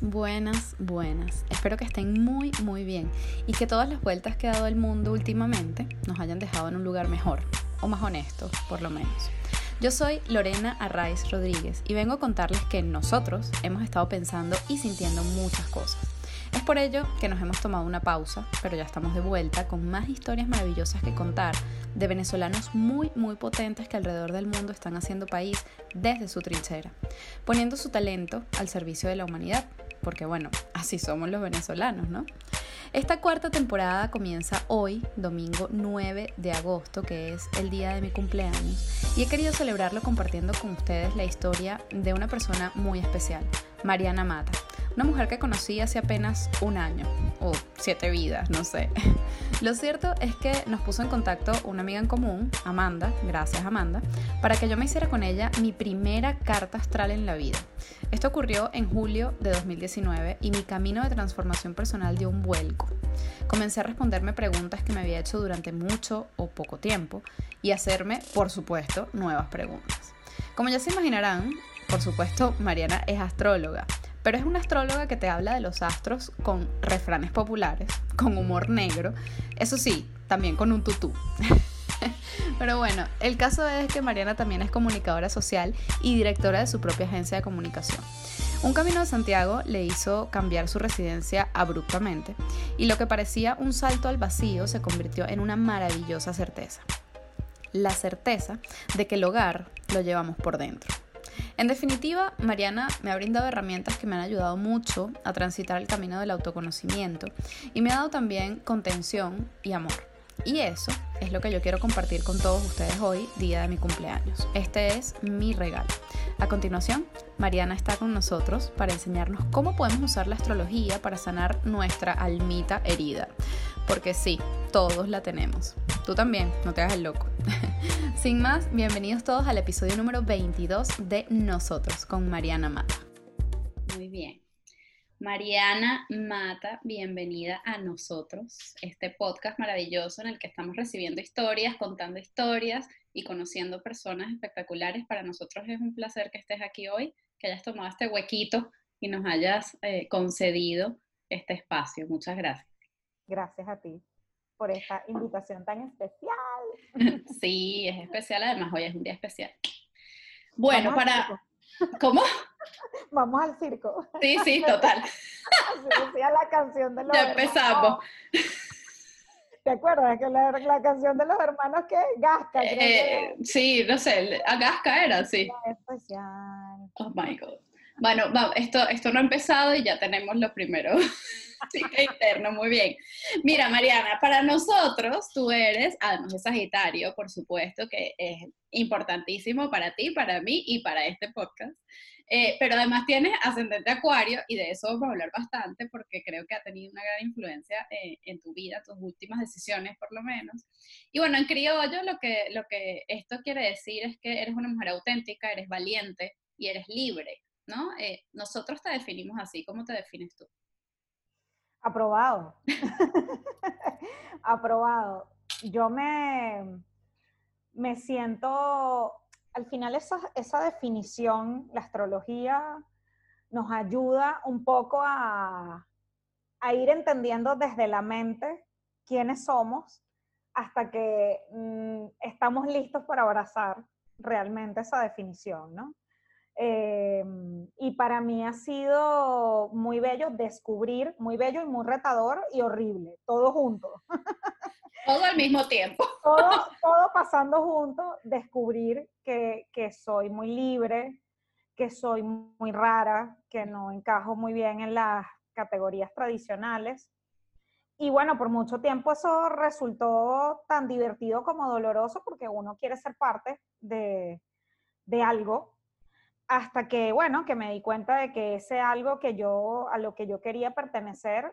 Buenas, buenas, buenas. Espero que estén muy, muy bien y que todas las vueltas que ha dado el mundo últimamente nos hayan dejado en un lugar mejor, o más honesto, por lo menos. Yo soy Lorena Arraiz Rodríguez y vengo a contarles que nosotros hemos estado pensando y sintiendo muchas cosas. Es por ello que nos hemos tomado una pausa, pero ya estamos de vuelta con más historias maravillosas que contar de venezolanos muy, muy potentes que alrededor del mundo están haciendo país desde su trinchera, poniendo su talento al servicio de la humanidad, porque bueno, así somos los venezolanos, ¿no? Esta cuarta temporada comienza hoy, domingo 9 de agosto, que es el día de mi cumpleaños, y he querido celebrarlo compartiendo con ustedes la historia de una persona muy especial, Mariana Mata una mujer que conocí hace apenas un año, o siete vidas, no sé. Lo cierto es que nos puso en contacto una amiga en común, Amanda, gracias Amanda, para que yo me hiciera con ella mi primera carta astral en la vida. Esto ocurrió en julio de 2019 y mi camino de transformación personal dio un vuelco. Comencé a responderme preguntas que me había hecho durante mucho o poco tiempo y hacerme, por supuesto, nuevas preguntas. Como ya se imaginarán, por supuesto, Mariana es astróloga pero es una astróloga que te habla de los astros con refranes populares, con humor negro, eso sí, también con un tutú. Pero bueno, el caso es que Mariana también es comunicadora social y directora de su propia agencia de comunicación. Un camino de Santiago le hizo cambiar su residencia abruptamente y lo que parecía un salto al vacío se convirtió en una maravillosa certeza. La certeza de que el hogar lo llevamos por dentro. En definitiva, Mariana me ha brindado herramientas que me han ayudado mucho a transitar el camino del autoconocimiento y me ha dado también contención y amor. Y eso es lo que yo quiero compartir con todos ustedes hoy, día de mi cumpleaños. Este es mi regalo. A continuación, Mariana está con nosotros para enseñarnos cómo podemos usar la astrología para sanar nuestra almita herida. Porque sí, todos la tenemos. Tú también, no te hagas el loco. Sin más, bienvenidos todos al episodio número 22 de Nosotros con Mariana Mata. Muy bien. Mariana Mata, bienvenida a nosotros, este podcast maravilloso en el que estamos recibiendo historias, contando historias y conociendo personas espectaculares. Para nosotros es un placer que estés aquí hoy, que hayas tomado este huequito y nos hayas eh, concedido este espacio. Muchas gracias. Gracias a ti por esta invitación tan especial. Sí, es especial, además hoy es un día especial. Bueno, para... ¿Cómo? Vamos al circo. Sí, sí, total. Así decía la canción de los Ya empezamos. ¿Te acuerdas que la, la, canción de los hermanos que Gasca? Eh, sí, no sé, a Gasca era, sí. Especial. Oh my God. Bueno, esto, esto no ha empezado y ya tenemos lo primero. Interno, muy bien. Mira, Mariana, para nosotros tú eres, además de Sagitario, por supuesto, que es importantísimo para ti, para mí y para este podcast. Eh, pero además tienes ascendente Acuario y de eso vamos a hablar bastante porque creo que ha tenido una gran influencia eh, en tu vida, tus últimas decisiones por lo menos. Y bueno, en criollo lo que, lo que esto quiere decir es que eres una mujer auténtica, eres valiente y eres libre, ¿no? Eh, nosotros te definimos así, ¿cómo te defines tú? Aprobado. Aprobado. Yo me, me siento, al final esa, esa definición, la astrología, nos ayuda un poco a, a, ir entendiendo desde la mente quiénes somos hasta que mm, estamos listos para abrazar realmente esa definición, ¿no? Em, y para mí ha sido muy bello descubrir, muy bello y muy retador y horrible, todo junto. Todo al mismo tiempo. Todo, todo pasando junto, descubrir que, que, soy muy libre, que soy muy rara, que no encajo muy bien en las categorías tradicionales. Y bueno, por mucho tiempo eso resultó tan divertido como doloroso porque uno quiere ser parte de, de algo hasta que, bueno, que me di cuenta de que ese algo que yo, a lo que yo quería pertenecer,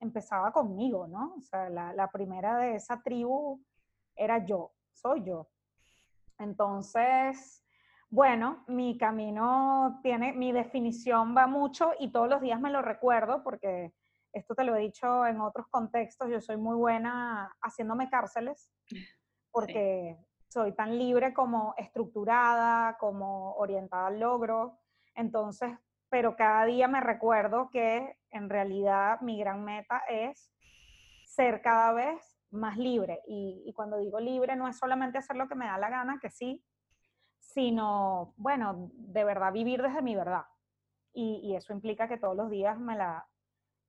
empezaba conmigo, ¿no? O sea, la, la primera de esa tribu era yo, soy yo. Entonces, bueno, mi camino tiene, mi definición va mucho y todos los días me lo recuerdo porque esto te lo he dicho en otros contextos, yo soy muy buena haciéndome cárceles porque soy tan libre como estructurada, como orientada al logro. Entonces, pero cada día me recuerdo que en realidad mi gran meta es ser cada vez más libre. Y, cuando digo libre no es solamente hacer lo que me da la gana, que sí, sino, bueno, de verdad vivir desde mi verdad. Y, eso implica que todos los días me la,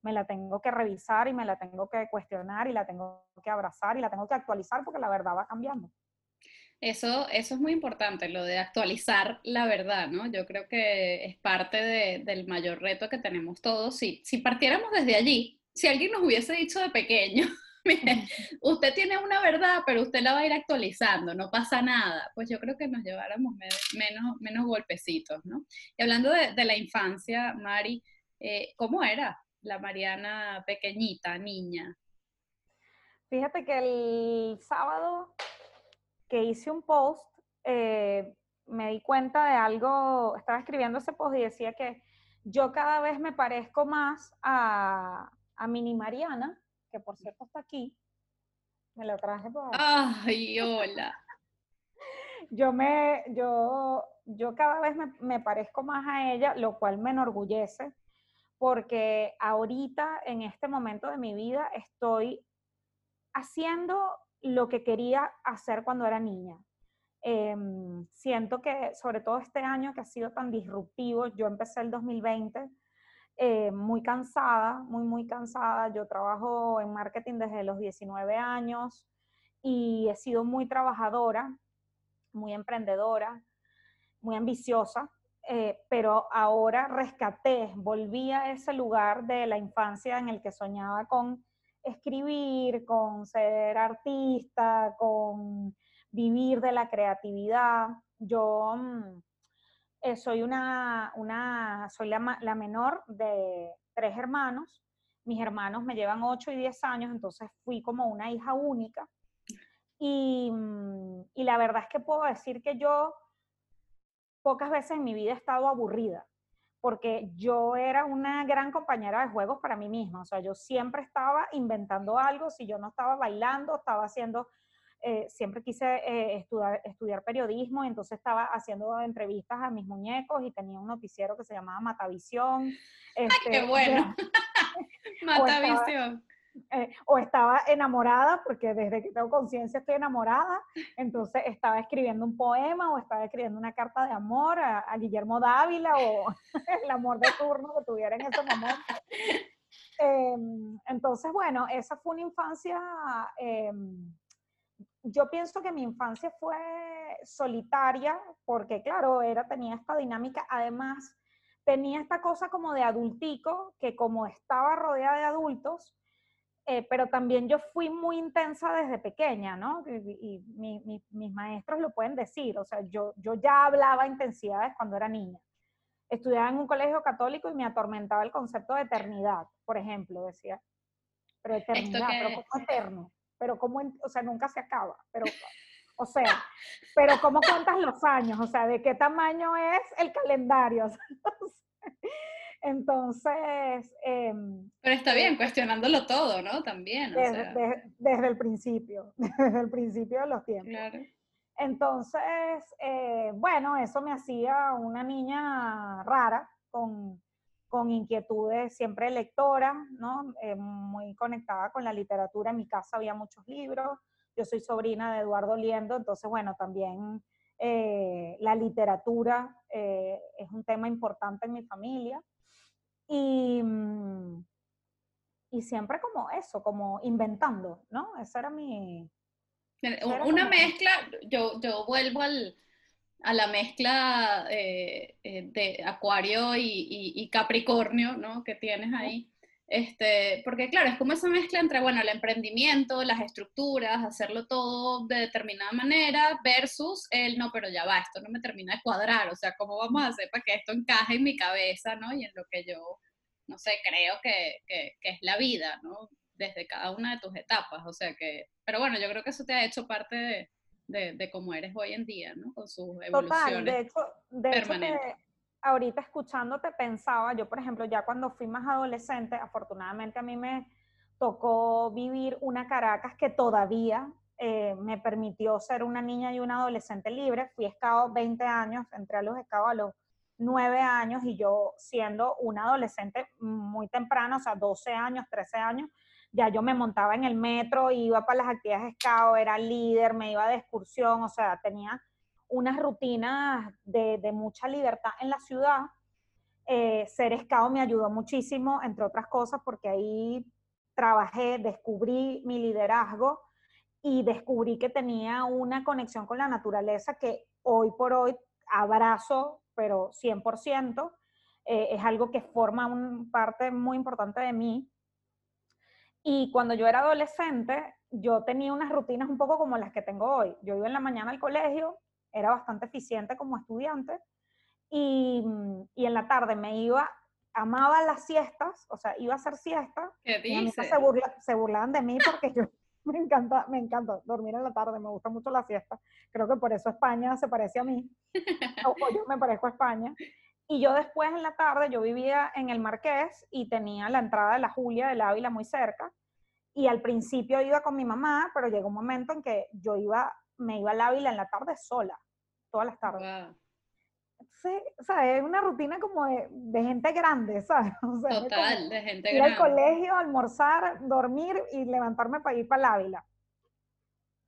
me la tengo que revisar y me la tengo que cuestionar y la tengo que abrazar y la tengo que actualizar porque la verdad va cambiando. Eso, eso es muy importante, lo de actualizar la verdad, ¿no? Yo creo que es parte del mayor reto que tenemos todos. Si, si partiéramos desde allí, si alguien nos hubiese dicho de pequeño, mire, usted tiene una verdad, pero usted la va a ir actualizando, no pasa nada, pues yo creo que nos lleváramos menos, menos golpecitos, ¿no? Y hablando de, la infancia, Mari, eh, ¿cómo era la Mariana pequeñita, niña? Fíjate que el sábado que hice un post, eh, me di cuenta de algo, estaba escribiendo ese post y decía que yo cada vez me parezco más a, a Mini Mariana, que por cierto está aquí. Me lo traje por Ay, hola. yo me, yo, yo cada vez me, me, parezco más a ella, lo cual me enorgullece, porque ahorita, en este momento de mi vida, estoy haciendo lo que quería hacer cuando era niña. Em, siento que, sobre todo este año que ha sido tan disruptivo, yo empecé el 2020 eh, muy cansada, muy, muy cansada. Yo trabajo en marketing desde los 19 años y he sido muy trabajadora, muy emprendedora, muy ambiciosa, eh, pero ahora rescaté, volví a ese lugar de la infancia en el que soñaba con escribir, con ser artista, con vivir de la creatividad. Yo mm, eh, soy una, una soy la, la, menor de tres hermanos. Mis hermanos me llevan 8 y 10 años, entonces fui como una hija única. Y, mm, y la verdad es que puedo decir que yo pocas veces en mi vida he estado aburrida porque yo era una gran compañera de juegos para mí misma, o sea, yo siempre estaba inventando algo, si yo no estaba bailando, estaba haciendo, eh, siempre quise eh, estudiar, estudiar periodismo, entonces estaba haciendo entrevistas a mis muñecos y tenía un noticiero que se llamaba Matavisión. ¡Ay, qué este, bueno! Matavisión. Eh, o estaba enamorada, porque desde que tengo conciencia estoy enamorada, entonces estaba escribiendo un poema o estaba escribiendo una carta de amor a, Guillermo Dávila o el amor de turno que tuviera en ese momento. Em, entonces, bueno, esa fue una infancia, em, yo pienso que mi infancia fue solitaria, porque claro, era, tenía esta dinámica, además tenía esta cosa como de adultico, que como estaba rodeada de adultos, eh, pero también yo fui muy intensa desde pequeña, ¿no? Y, mis maestros lo pueden decir, o sea, yo, yo ya hablaba intensidades cuando era niña. Estudiaba en un colegio católico y me atormentaba el concepto de eternidad, por ejemplo, decía. Pero eternidad, pero como eterno, pero como, o sea, nunca se acaba, pero, o sea, pero cómo cuentas los años, o sea, de qué tamaño es el calendario. Entonces... Em, Pero está bien, cuestionándolo todo, ¿no? También. desde, el principio, desde el principio de los tiempos. Entonces, eh, bueno, eso me hacía una niña rara, con, con inquietudes siempre lectora, ¿no? Eh, muy conectada con la literatura. En mi casa había muchos libros. Yo soy sobrina de Eduardo Liendo, entonces, bueno, también eh, la literatura es un tema importante en mi familia. Y, mm, y siempre como eso, como inventando, ¿no? Esa era mi... Una mezcla, yo, yo vuelvo al, a la mezcla eh, eh, de Acuario y, y, Capricornio, ¿no? Que tienes ahí. Este, porque claro, es como esa mezcla entre, bueno, el emprendimiento, las estructuras, hacerlo todo de determinada manera, versus el, no, pero ya va, esto no me termina de cuadrar, o sea, ¿cómo vamos a hacer para que esto encaje en mi cabeza, ¿no? Y en lo que yo, no sé, creo que, que, es la vida, ¿no? Desde cada una de tus etapas, o sea que, pero bueno, yo creo que eso te ha hecho parte de, de, de cómo eres hoy en día, ¿no? Con sus evoluciones Total, de hecho, de permanentes ahorita escuchándote pensaba, yo por ejemplo, ya cuando fui más adolescente, afortunadamente a mí me tocó vivir una Caracas que todavía eh, me permitió ser una niña y una adolescente libre. Fui escado 20 años, entré a los escados a los nueve años y yo siendo una adolescente muy temprana, o sea, 12 años, 13 años, ya yo me montaba en el metro, iba para las actividades scout, era líder, me iba de excursión, o sea, tenía unas rutinas de, mucha libertad en la ciudad. Eh, ser scout me ayudó muchísimo, entre otras cosas, porque ahí trabajé, descubrí mi liderazgo y descubrí que tenía una conexión con la naturaleza que hoy por hoy abrazo, pero 100%. Eh, es algo que forma una parte muy importante de mí. Y cuando yo era adolescente, yo tenía unas rutinas un poco como las que tengo hoy. Yo iba en la mañana al colegio, era bastante eficiente como estudiante, y, y en la tarde me iba, amaba las siestas, o sea, iba a hacer siesta. ¿Qué y a mí se, burla, se burlaban de mí porque yo me encanta, me encanta dormir en la tarde, me gusta mucho la siesta. Creo que por eso España se parece a mí, o yo me parezco a España. Y yo después en la tarde, yo vivía en el Marqués y tenía la entrada de la Julia del Ávila muy cerca. Y al principio iba con mi mamá, pero llegó un momento en que yo iba, me iba al Ávila en la tarde sola, todas las tardes o sea, es una rutina como de, gente grande, ¿sabes? Total, de gente ir al colegio, almorzar, dormir y levantarme para ir para el Ávila.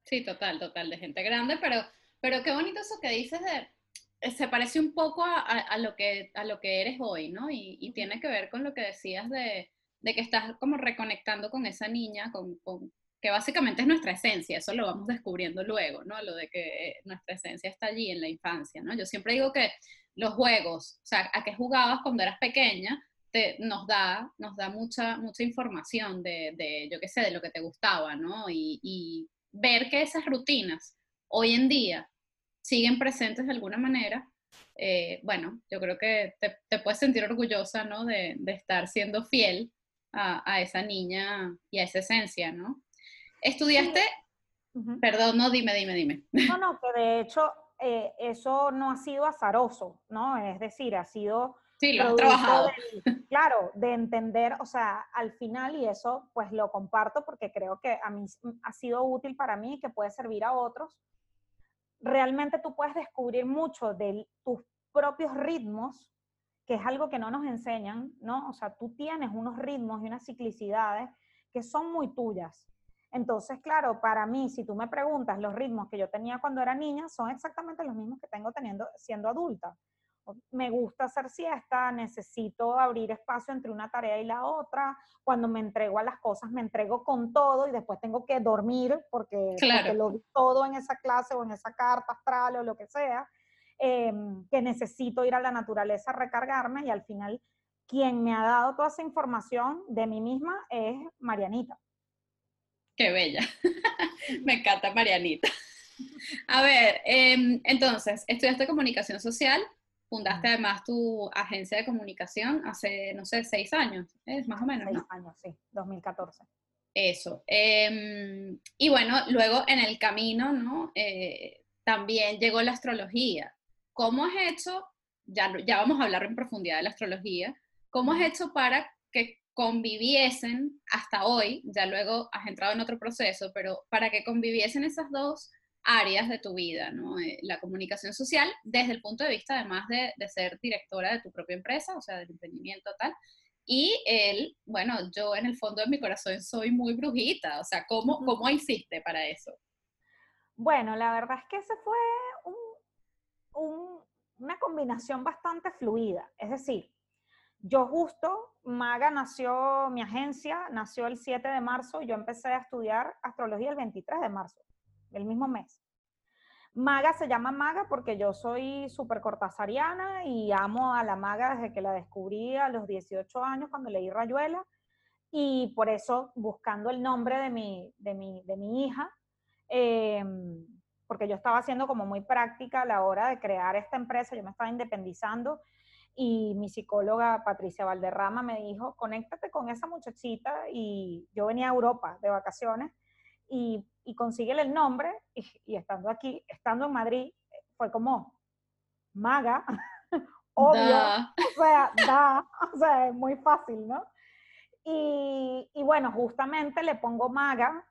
Sí, total, total, de gente grande, pero, pero qué bonito eso que dices de, eh, se parece un poco a, lo, que, a lo que eres hoy, ¿no? Y, tiene que ver con lo que decías de, que estás como reconectando con esa niña, con, que básicamente es nuestra esencia, eso lo vamos descubriendo luego, ¿no? Lo de que nuestra esencia está allí en la infancia, ¿no? Yo siempre digo que los juegos, o sea, a qué jugabas cuando eras pequeña, te, nos da, nos da mucha, mucha información de, de, yo qué sé, de lo que te gustaba, ¿no? Y, ver que esas rutinas hoy en día siguen presentes de alguna manera, eh, bueno, yo creo que te, te, puedes sentir orgullosa, ¿no? De, de estar siendo fiel a, a, esa niña y a esa esencia, ¿no? Estudiaste, perdón, no, dime, dime, dime. No, no, que de hecho eh, eso no ha sido azaroso, ¿no? Es decir, ha sido... Sí, lo has trabajado. claro, de entender, o sea, al final, y eso pues lo comparto porque creo que a mí ha sido útil para mí y que puede servir a otros, realmente tú puedes descubrir mucho de tus propios ritmos, que es algo que no nos enseñan, ¿no? O sea, tú tienes unos ritmos y unas ciclicidades que son muy tuyas. Entonces, claro, para mí, si tú me preguntas, los ritmos que yo tenía cuando era niña son exactamente los mismos que tengo teniendo siendo adulta. Me gusta hacer siesta, necesito abrir espacio entre una tarea y la otra. Cuando me entrego a las cosas, me entrego con todo y después tengo que dormir porque, lo vi todo en esa clase o en esa carta astral o lo que sea. Em, que necesito ir a la naturaleza a recargarme y al final quien me ha dado toda esa información de mí misma es Marianita. Qué bella. Me encanta Marianita. A ver, em, entonces, estudiaste comunicación social, fundaste además tu agencia de comunicación hace, no sé, seis años, es más o menos. Seis años, sí, 2014. Eso. Em, y bueno, luego en el camino, ¿no? Eh, también llegó la astrología. ¿Cómo has hecho, ya, ya vamos a hablar en profundidad de la astrología, cómo has hecho para que conviviesen hasta hoy, ya luego has entrado en otro proceso, pero para que conviviesen esas dos áreas de tu vida, ¿no? Eh, la comunicación social desde el punto de vista además de, ser directora de tu propia empresa, o sea, del emprendimiento tal, y el, bueno, yo en el fondo de mi corazón soy muy brujita, o sea, ¿cómo, cómo hiciste para eso? Bueno, la verdad es que ese fue una combinación bastante fluida, es decir, yo justo, Maga nació, mi agencia nació el 7 de marzo, yo empecé a estudiar astrología el 23 de marzo, el mismo mes. Maga se llama Maga porque yo soy súper cortazariana y amo a la Maga desde que la descubrí a los 18 años cuando leí Rayuela y por eso buscando el nombre de mi, de mi, de mi hija, em, porque yo estaba haciendo como muy práctica a la hora de crear esta empresa, yo me estaba independizando y mi psicóloga Patricia Valderrama me dijo, conéctate con esa muchachita y yo venía a Europa de vacaciones y, y consíguele el nombre y, estando aquí, estando en Madrid, fue como maga, obvio, o sea, da, o sea, es muy fácil, ¿no? Y, y bueno, justamente le pongo maga,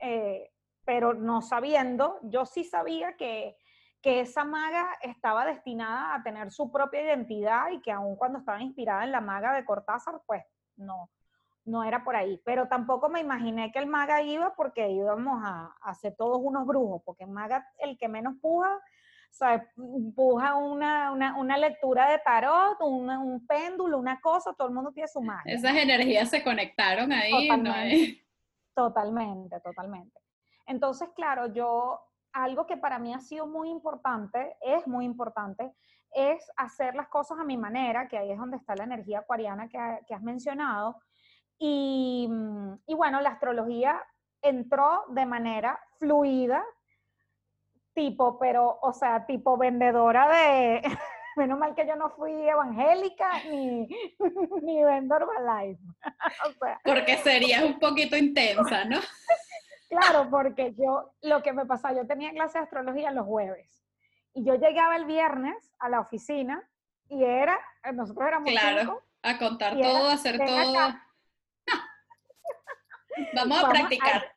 eh, pero no sabiendo, yo sí sabía que que esa maga estaba destinada a tener su propia identidad y que aun cuando estaba inspirada en la maga de Cortázar, pues no, no era por ahí. Pero tampoco me imaginé que el maga iba porque íbamos a, a ser todos unos brujos, porque el maga, el que menos puja, o sea, puja una, una, una lectura de tarot, un, un, péndulo, una cosa, todo el mundo tiene su magia. Esas energías se conectaron ahí, totalmente, ¿no? Totalmente, totalmente. Entonces, claro, yo algo que para mí ha sido muy importante, es muy importante, es hacer las cosas a mi manera, que ahí es donde está la energía acuariana que, que has mencionado. Y, y, bueno, la astrología entró de manera fluida, tipo, pero, o sea, tipo vendedora de, menos mal que yo no fui evangélica ni, ni vendo Herbalife. o sea, Porque serías un poquito intensa, ¿no? Claro, porque yo, lo que me pasaba, yo tenía clase de astrología los jueves y yo llegaba el viernes a la oficina y era, nosotros éramos Claro, a contar todo, a hacer todo. Vamos a practicar.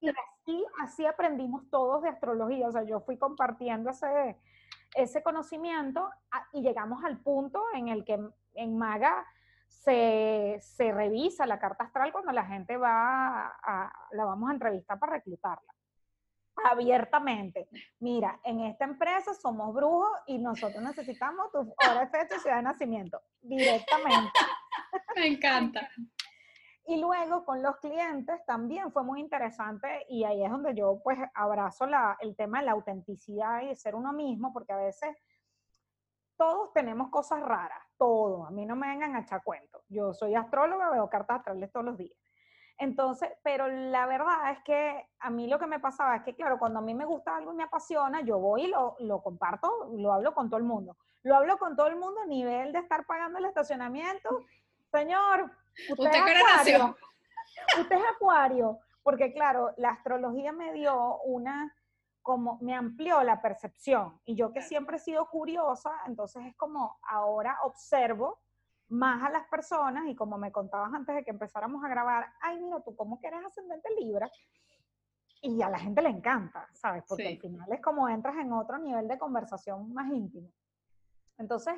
y así, así aprendimos todos de astrología, o sea, yo fui compartiendo ese, ese conocimiento y llegamos al punto en el que en Maga se, se, revisa la carta astral cuando la gente va a, la vamos a entrevistar para reclutarla. Abiertamente. Mira, en esta empresa somos brujos y nosotros necesitamos tu hora de fecha y ciudad de nacimiento. Directamente. Me encanta. Y luego con los clientes también fue muy interesante y ahí es donde yo pues abrazo la, el tema de la autenticidad y de ser uno mismo, porque a veces todos tenemos cosas raras, todo. A mí no me vengan a echar cuentos. Yo soy astróloga, veo cartas astrales todos los días. Entonces, pero la verdad es que a mí lo que me pasaba es que, claro, cuando a mí me gusta algo y me apasiona, yo voy y lo, lo comparto, lo hablo con todo el mundo. Lo hablo con todo el mundo a nivel de estar pagando el estacionamiento. Señor, usted, ¿Usted es acuario. Usted es acuario. Porque, claro, la astrología me dio una como me amplió la percepción. Y yo que siempre he sido curiosa, entonces es como ahora observo más a las personas y como me contabas antes de que empezáramos a grabar, ay, mira, tú cómo que eres ascendente Libra. Y a la gente le encanta, ¿sabes? Porque al final es como entras en otro nivel de conversación más íntimo. Entonces,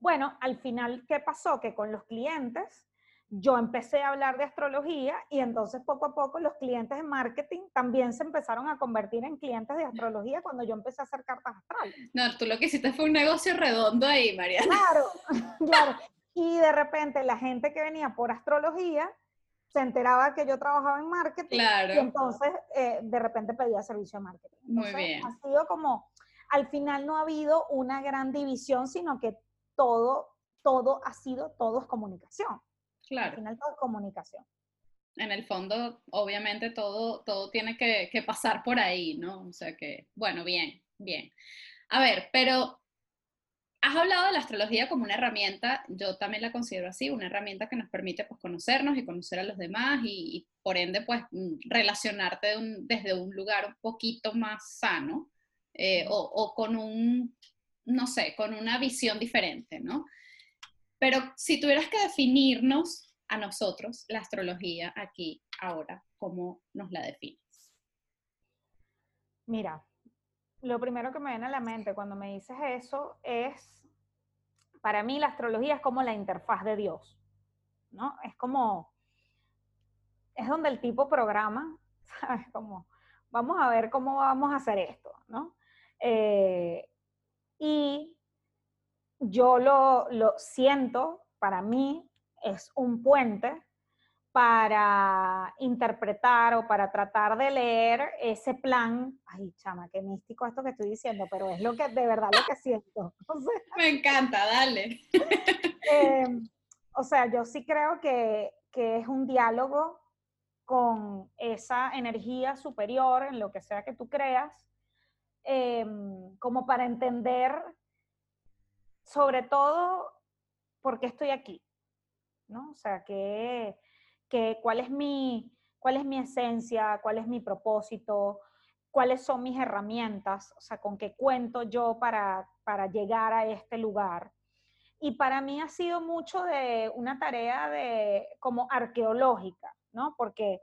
bueno, al final, ¿qué pasó? Que con los clientes yo empecé a hablar de astrología y entonces poco a poco los clientes de marketing también se empezaron a convertir en clientes de astrología cuando yo empecé a hacer cartas astrales. No, tú lo que hiciste fue un negocio redondo ahí, María. Claro, claro. Y de repente la gente que venía por astrología se enteraba que yo trabajaba en marketing claro. y entonces eh, de repente pedía servicio de marketing. Muy bien. Ha sido como, al final no ha habido una gran división, sino que todo, todo ha sido, todo es comunicación. Claro. Al final todo es comunicación. En el fondo, obviamente, todo, todo tiene que, que pasar por ahí, ¿no? O sea que, bueno, bien, bien. A ver, pero has hablado de la astrología como una herramienta, yo también la considero así, una herramienta que nos permite pues, conocernos y conocer a los demás y, y por ende pues mm, relacionarte de un, desde un lugar un poquito más sano eh, o, o, con un, no sé, con una visión diferente, ¿no? Pero si tuvieras que definirnos a nosotros, la astrología aquí, ahora, ¿cómo nos la defines? Mira, lo primero que me viene a la mente cuando me dices eso es, para mí la astrología es como la interfaz de Dios, ¿no? Es como, es donde el tipo programa, ¿sabes? Como, vamos a ver cómo vamos a hacer esto, ¿no? Eh, y yo lo, lo siento, para mí es un puente para interpretar o para tratar de leer ese plan. Ay, chama, qué místico esto que estoy diciendo, pero es lo que de verdad lo que siento. Me encanta, dale. Eh, o sea, yo sí creo que, que, es un diálogo con esa energía superior en lo que sea que tú creas, eh, como para entender sobre todo por qué estoy aquí, ¿no? O sea, que, que, cuál, es mi, cuál es mi esencia, cuál es mi propósito, cuáles son mis herramientas, o sea, con qué cuento yo para, para llegar a este lugar. Y para mí ha sido mucho de una tarea de como arqueológica, ¿no? Porque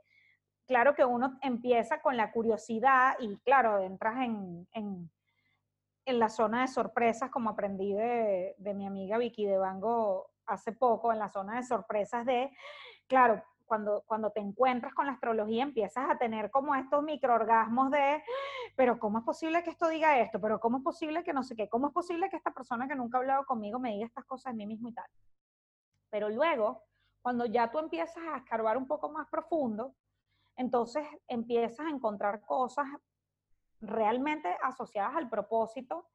claro que uno empieza con la curiosidad y claro, entras en, en en la zona de sorpresas, como aprendí de, mi amiga Vicky de Bango hace poco, en la zona de sorpresas de, claro, cuando, cuando te encuentras con la astrología empiezas a tener como estos microorgasmos de, pero ¿cómo es posible que esto diga esto? Pero ¿cómo es posible que no sé qué? ¿Cómo es posible que esta persona que nunca ha hablado conmigo me diga estas cosas de mí mismo y tal? Pero luego, cuando ya tú empiezas a escarbar un poco más profundo, entonces empiezas a encontrar cosas realmente asociadas al propósito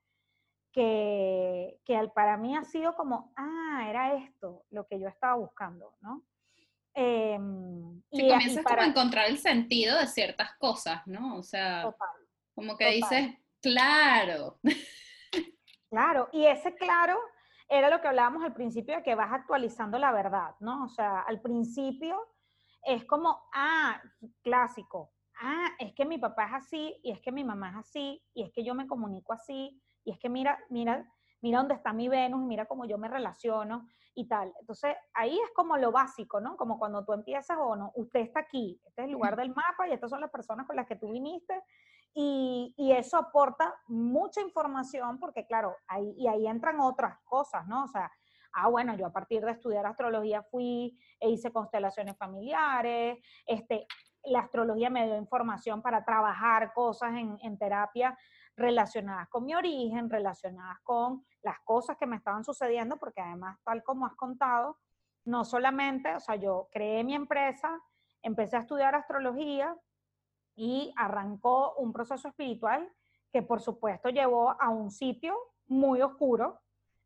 que, que para mí ha sido como, ah, era esto lo que yo estaba buscando, ¿no? Eh, y, comienzas para... como a encontrar el sentido de ciertas cosas, ¿no? O sea, como que dices, claro. Claro, y ese claro era lo que hablábamos al principio de que vas actualizando la verdad, ¿no? O sea, al principio es como, ah, clásico, ah, es que mi papá es así, y es que mi mamá es así, y es que yo me comunico así, y es que mira, mira, mira dónde está mi Venus, mira cómo yo me relaciono y tal. Entonces, ahí es como lo básico, ¿no? Como cuando tú empiezas, o no, usted está aquí, este es el lugar del mapa y estas son las personas con las que tú viniste. Y, y eso aporta mucha información porque, claro, ahí, y ahí entran otras cosas, ¿no? O sea, ah, bueno, yo a partir de estudiar astrología fui e hice constelaciones familiares, este, la astrología me dio información para trabajar cosas en, terapia relacionadas con mi origen, relacionadas con las cosas que me estaban sucediendo, porque además, tal como has contado, no solamente, o sea, yo creé mi empresa, empecé a estudiar astrología y arrancó un proceso espiritual que por supuesto llevó a un sitio muy oscuro,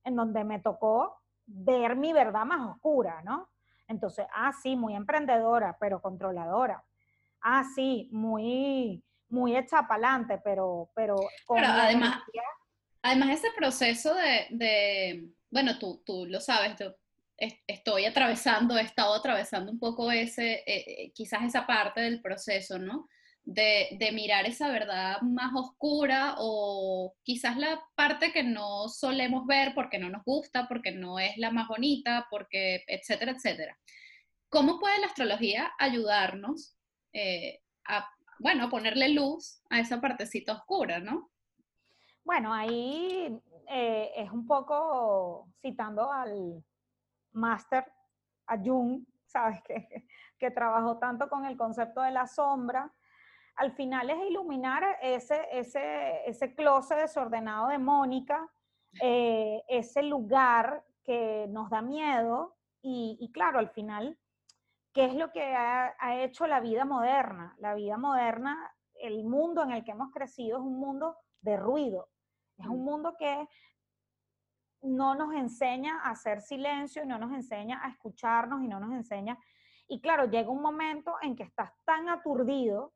en donde me tocó ver mi verdad más oscura, ¿no? Entonces, ah, sí, muy emprendedora, pero controladora ah, sí, muy, muy hecha para adelante, pero, pero, además, además ese proceso de, bueno, tú, tú lo sabes, estoy atravesando, he estado atravesando un poco ese, eh, eh, quizás esa parte del proceso, ¿no? De, de, mirar esa verdad más oscura o quizás la parte que no solemos ver porque no nos gusta, porque no es la más bonita, porque, etcétera, etcétera. ¿Cómo puede la astrología ayudarnos eh, a, bueno, ponerle luz a esa partecita oscura, ¿no? Bueno, ahí eh, es un poco citando al máster, a Jung, ¿sabes? Que, que trabajó tanto con el concepto de la sombra. Al final es iluminar ese, ese, ese closet desordenado de Mónica, eh, ese lugar que nos da miedo y, y claro, al final ¿Qué es lo que ha, hecho la vida moderna? La vida moderna, el mundo en el que hemos crecido es un mundo de ruido. Es un mm. mundo que no nos enseña a hacer silencio y no nos enseña a escucharnos y no nos enseña. Y claro, llega un momento en que estás tan aturdido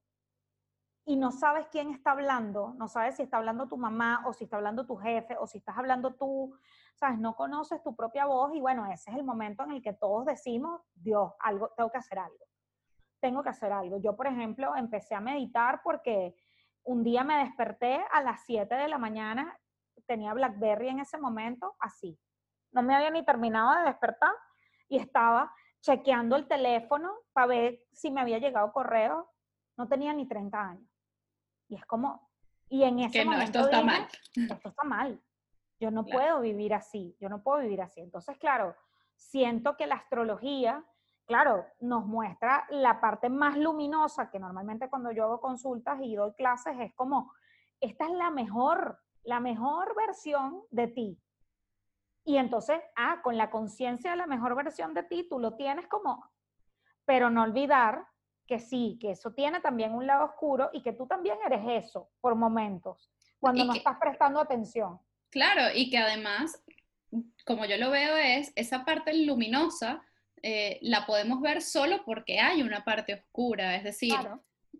y no sabes quién está hablando, no sabes si está hablando tu mamá o si está hablando tu jefe o si estás hablando tú, ¿sabes? No conoces tu propia voz y bueno, ese es el momento en el que todos decimos, Dios, algo, tengo que hacer algo. Tengo que hacer algo. Yo, por ejemplo, empecé a meditar porque un día me desperté a las 7 de la mañana, tenía BlackBerry en ese momento, así. No me había ni terminado de despertar y estaba chequeando el teléfono para ver si me había llegado correo. No tenía ni 30 años. Y es como, y en ese momento esto está mal. Esto está mal. Yo no puedo vivir así, yo no puedo vivir así. Entonces, claro, siento que la astrología, claro, nos muestra la parte más luminosa que normalmente cuando yo hago consultas y doy clases es como, esta es la mejor, la mejor versión de ti. Y entonces, ah, con la conciencia de la mejor versión de ti, tú lo tienes como, pero no olvidar que sí, que eso tiene también un lado oscuro y que tú también eres eso por momentos, cuando no estás prestando atención. Claro, y que además, como yo lo veo, es esa parte luminosa, eh, la podemos ver solo porque hay una parte oscura, es decir,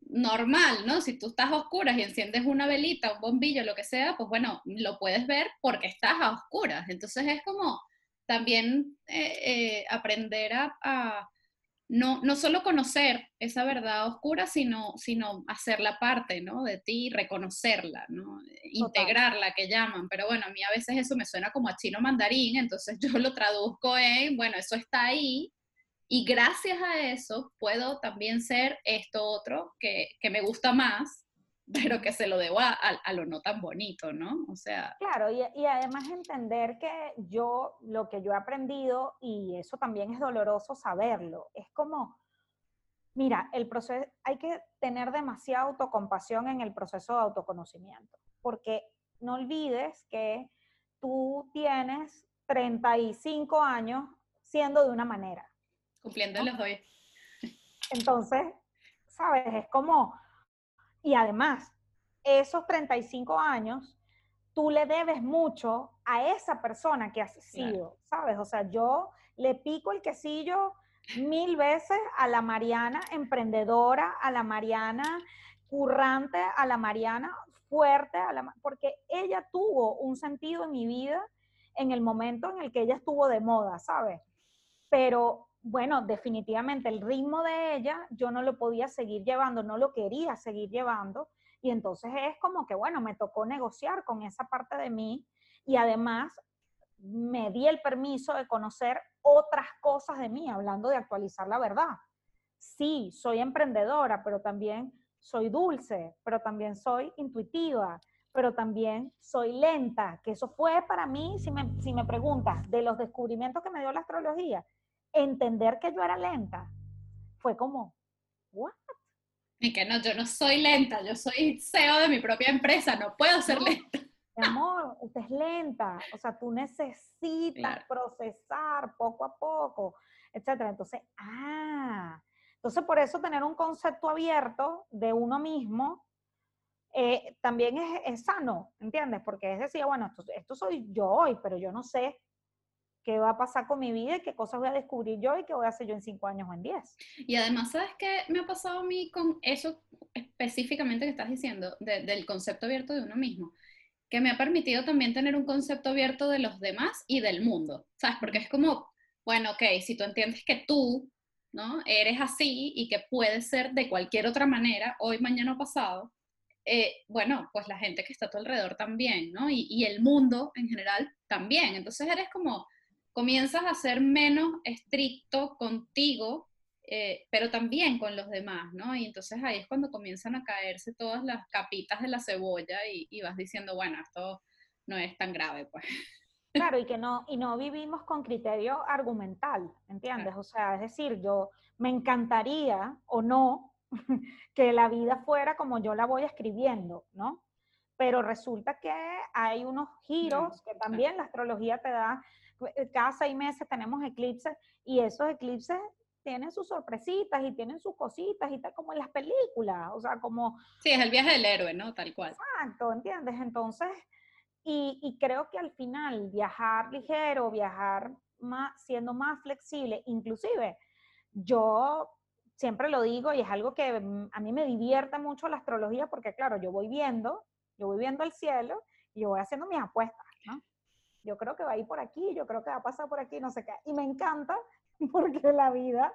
normal, ¿no? Si tú estás a oscuras y enciendes una velita, un bombillo, lo que sea, pues bueno, lo puedes ver porque estás a oscuras. Entonces es como también eh, eh, aprender a no, no solo conocer esa verdad oscura, sino, sino hacerla parte, ¿no? De ti, reconocerla, ¿no? Integrarla, que llaman. Pero bueno, a mí a veces eso me suena como a chino mandarín, entonces yo lo traduzco en, bueno, eso está ahí, y gracias a eso puedo también ser esto otro que, que me gusta más, pero que se lo debo a, a, lo no tan bonito, ¿no? O sea... Claro, y, y, además entender que yo, lo que yo he aprendido, y eso también es doloroso saberlo, es como, mira, el proceso, hay que tener demasiada autocompasión en el proceso de autoconocimiento, porque no olvides que tú tienes 35 años siendo de una manera. Cumpliéndolos hoy. Entonces, ¿sabes? Es como, y además, esos 35 años, tú le debes mucho a esa persona que has sido, ¿sabes? O sea, yo le pico el quesillo mil veces a la Mariana emprendedora, a la Mariana currante, a la Mariana fuerte, a la, porque ella tuvo un sentido en mi vida en el momento en el que ella estuvo de moda, ¿sabes? Pero bueno, definitivamente el ritmo de ella yo no lo podía seguir llevando, no lo quería seguir llevando. Y entonces es como que, bueno, me tocó negociar con esa parte de mí y además me di el permiso de conocer otras cosas de mí, hablando de actualizar la verdad. Sí, soy emprendedora, pero también soy dulce, pero también soy intuitiva, pero también soy lenta, que eso fue para mí, si me, si me preguntas, de los descubrimientos que me dio la astrología, entender que yo era lenta fue como, ¿what? Y que no, yo no soy lenta, yo soy CEO de mi propia empresa, no puedo ser lenta. Mi amor, usted es lenta, o sea, tú necesitas procesar poco a poco, etcétera. Entonces, ah, entonces por eso tener un concepto abierto de uno mismo eh, también es, es, sano, ¿entiendes? Porque es decir, bueno, esto, esto soy yo hoy, pero yo no sé qué va a pasar con mi vida y qué cosas voy a descubrir yo y qué voy a hacer yo en cinco años o en diez. Y además, ¿sabes qué me ha pasado a mí con eso específicamente que estás diciendo, del concepto abierto de uno mismo? Que me ha permitido también tener un concepto abierto de los demás y del mundo, ¿sabes? Porque es como, bueno, ok, si tú entiendes que tú, ¿no? Eres así y que puedes ser de cualquier otra manera, hoy, mañana o pasado, eh, bueno, pues la gente que está a tu alrededor también, ¿no? Y, y el mundo en general también. Entonces eres como comienzas a ser menos estricto contigo, eh, pero también con los demás, ¿no? Y entonces ahí es cuando comienzan a caerse todas las capitas de la cebolla y, vas diciendo, bueno, esto no es tan grave, pues. Claro, y que no, y no vivimos con criterio argumental, ¿entiendes? O sea, es decir, yo me encantaría o no que la vida fuera como yo la voy escribiendo, ¿no? Pero resulta que hay unos giros que también la astrología te da cada seis meses tenemos eclipses y esos eclipses tienen sus sorpresitas y tienen sus cositas y tal como en las películas, o sea, como... Sí, es el viaje del héroe, ¿no? Tal cual. Exacto, ¿entiendes? Entonces, y, y creo que al final viajar ligero, viajar más, siendo más flexible, inclusive yo siempre lo digo y es algo que mm, a mí me divierte mucho la astrología porque claro, yo voy viendo, yo voy viendo el cielo y yo voy haciendo mis apuestas, ¿no? Yo creo que va a ir por aquí, yo creo que va a pasar por aquí, no sé qué. Y me encanta porque la vida,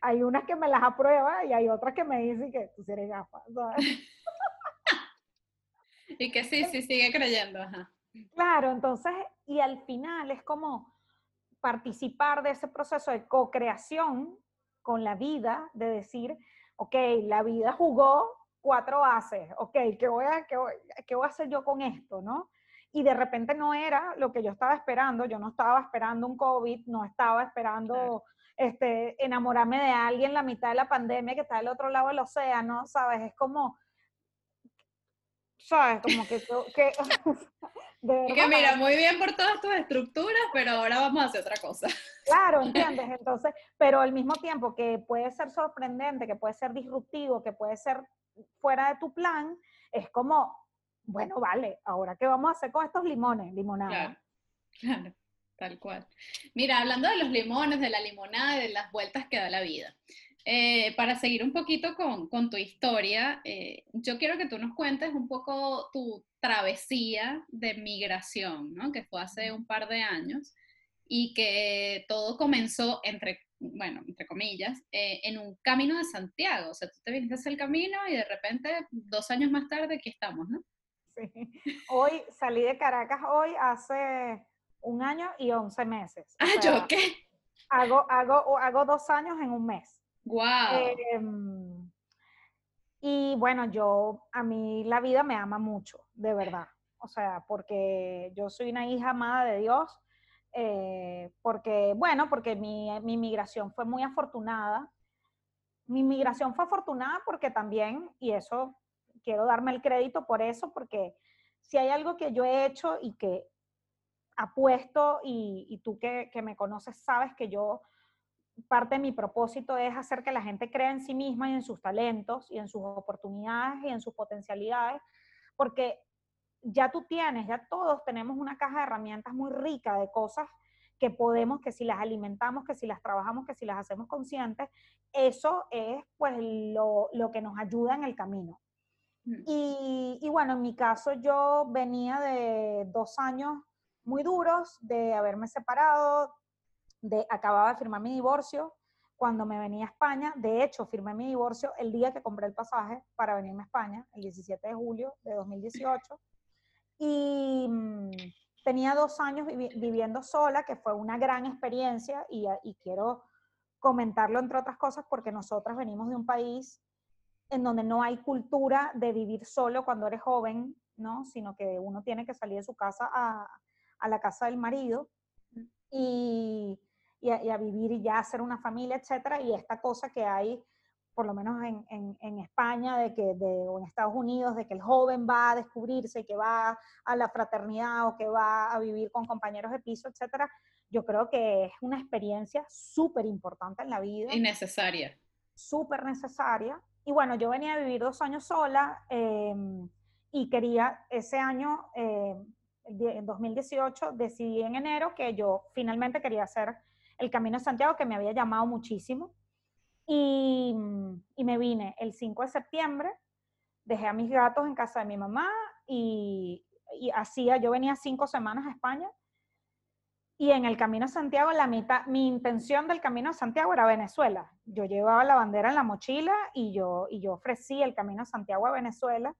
hay unas que me las aprueba y hay otras que me dicen que tú eres gafa, y que sí, sí, sigue creyendo. Claro, entonces, y al final es como participar de ese proceso de co-creación con la vida, de decir, ok, la vida jugó cuatro haces, ok, ¿qué voy a, qué voy, qué voy a hacer yo con esto, no? Y de repente no era lo que yo estaba esperando, yo no estaba esperando un COVID, no estaba esperando este, enamorarme de alguien la mitad de la pandemia que está del otro lado del océano, ¿sabes? Es como, ¿sabes? Como que... que, que mira, muy bien por todas tus estructuras, pero ahora vamos a hacer otra cosa. Claro, ¿entiendes? Entonces, pero al mismo tiempo que puede ser sorprendente, que puede ser disruptivo, que puede ser fuera de tu plan, es como, bueno, vale, ahora qué vamos a hacer con estos limones, limonada. Claro, tal cual. Mira, hablando de los limones, de la limonada de las vueltas que da la vida. Eh, para seguir un poquito con, tu historia, eh, yo quiero que tú nos cuentes un poco tu travesía de migración, ¿no? que fue hace un par de años y que todo comenzó entre, bueno, entre comillas, eh, en un camino de Santiago. O sea, tú te viniste el camino y de repente, dos años más tarde, aquí estamos, ¿no? Hoy salí de Caracas hoy hace un año y once meses. ah, ¿yo qué? Hago, hago, hago dos años en un mes. ¡Wow! Em, Y bueno, yo, a mí la vida me ama mucho, de verdad. O sea, porque yo soy una hija amada de Dios, eh, porque, bueno, porque mi, mi migración fue muy afortunada. Mi migración fue afortunada porque también, y eso quiero darme el crédito por eso, porque si hay algo que yo he hecho y que apuesto, y, y tú que, que me conoces sabes que yo parte de mi propósito es hacer que la gente crea en sí misma y en sus talentos y en sus oportunidades y en sus potencialidades, porque ya tú tienes, ya todos tenemos una caja de herramientas muy rica de cosas que podemos, que si las alimentamos, que si las trabajamos, que si las hacemos conscientes, eso es pues lo, lo que nos ayuda en el camino. Mm. Y, y, bueno, en mi caso yo venía de dos años muy duros, de haberme separado, de, acababa de firmar mi divorcio cuando me venía a España. De hecho, firmé mi divorcio el día que compré el pasaje para venirme a España, el 17 de julio de 2018. Y mm, tenía dos años viviendo sola, que fue una gran experiencia y, y quiero comentarlo entre otras cosas porque nosotras venimos de un país en donde no hay cultura de vivir solo cuando eres joven, ¿no? Sino que uno tiene que salir de su casa a, a la casa del marido. Y y a, vivir y ya hacer una familia, etcétera, y esta cosa que hay, por lo menos en, en, España, de que, de, o en Estados Unidos, de que el joven va a descubrirse, que va a la fraternidad o que va a vivir con compañeros de piso, etcétera, yo creo que es una experiencia súper importante en la vida. Y necesaria. Súper necesaria. Y bueno, yo venía a vivir dos años sola em, y quería ese año, eh, en 2018, decidí en enero que yo finalmente quería hacer el Camino de Santiago, que me había llamado muchísimo. Y, y, me vine el 5 de septiembre, dejé a mis gatos en casa de mi mamá y, y hacía, yo venía cinco semanas a España y en el Camino de Santiago, la mitad, mi intención del Camino de Santiago era Venezuela. Yo llevaba la bandera en la mochila y yo, y yo ofrecí el Camino de Santiago a Venezuela.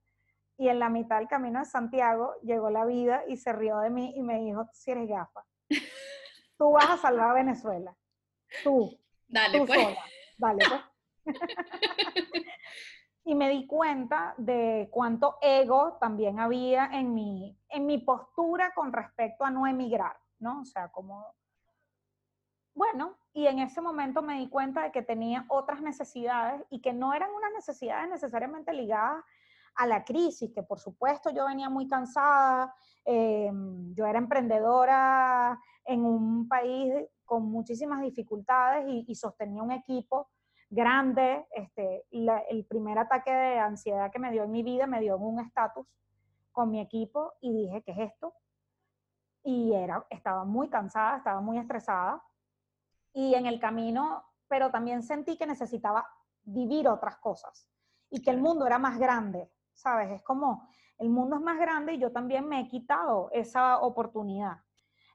Y en la mitad del Camino de Santiago llegó la vida y se rió de mí y me dijo, si eres gafa. tú vas a salvar a Venezuela. Tú. Dale, pues. Sola. Dale, pues. y me di cuenta de cuánto ego también había en mi, en mi postura con respecto a no emigrar, ¿no? O sea, como, bueno, y en ese momento me di cuenta de que tenía otras necesidades y que no eran unas necesidades necesariamente ligadas a la crisis, que por supuesto yo venía muy cansada, eh, yo era emprendedora en un país con muchísimas dificultades y, sostenía un equipo grande. Este, el primer ataque de ansiedad que me dio en mi vida me dio un estatus con mi equipo y dije, ¿qué es esto? Y era, estaba muy cansada, estaba muy estresada. Y en el camino, pero también sentí que necesitaba vivir otras cosas y que el mundo era más grande, ¿sabes? Es como, el mundo es más grande y yo también me he quitado esa oportunidad.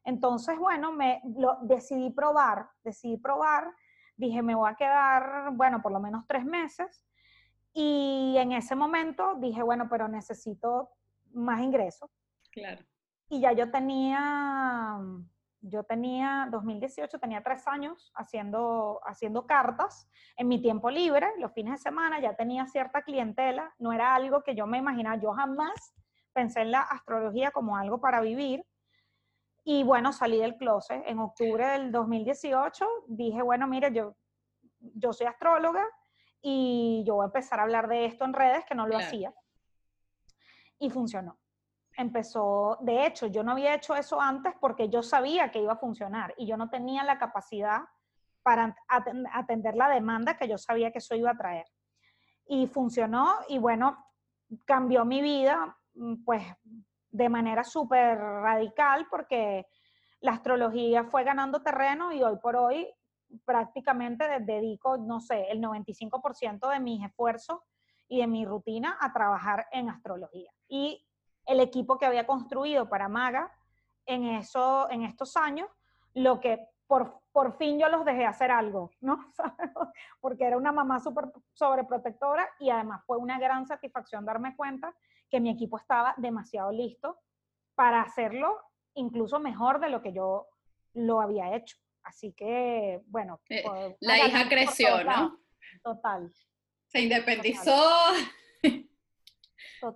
Entonces, bueno, me lo, decidí probar, decidí probar, dije, me voy a quedar, bueno, por lo menos tres meses. Y en ese momento dije, bueno, pero necesito más ingresos. Claro. Y ya yo tenía, yo tenía, 2018, tenía tres años haciendo, haciendo cartas en mi tiempo libre, los fines de semana, ya tenía cierta clientela, no era algo que yo me imaginaba, yo jamás pensé en la astrología como algo para vivir. Y bueno, salí del closet en octubre del 2018, dije, bueno, mire, yo, yo soy astróloga y yo voy a empezar a hablar de esto en redes, que no lo hacía. Y funcionó empezó, de hecho, yo no había hecho eso antes porque yo sabía que iba a funcionar y yo no tenía la capacidad para atender la demanda que yo sabía que eso iba a traer. Y funcionó y bueno, cambió mi vida mm, pues de manera súper radical porque la astrología fue ganando terreno y hoy por hoy prácticamente dedico, no sé, el 95% de mis esfuerzos y de mi rutina a trabajar en astrología. Y el equipo que había construido para Maga en, eso, en estos años, lo que por, por fin yo los dejé hacer algo, ¿no? Porque era una mamá súper sobreprotectora y además fue una gran satisfacción darme cuenta que mi equipo estaba demasiado listo para hacerlo incluso mejor de lo que yo lo había hecho. Así que, bueno. Eh, la hija creció, ¿no? Total. Se independizó.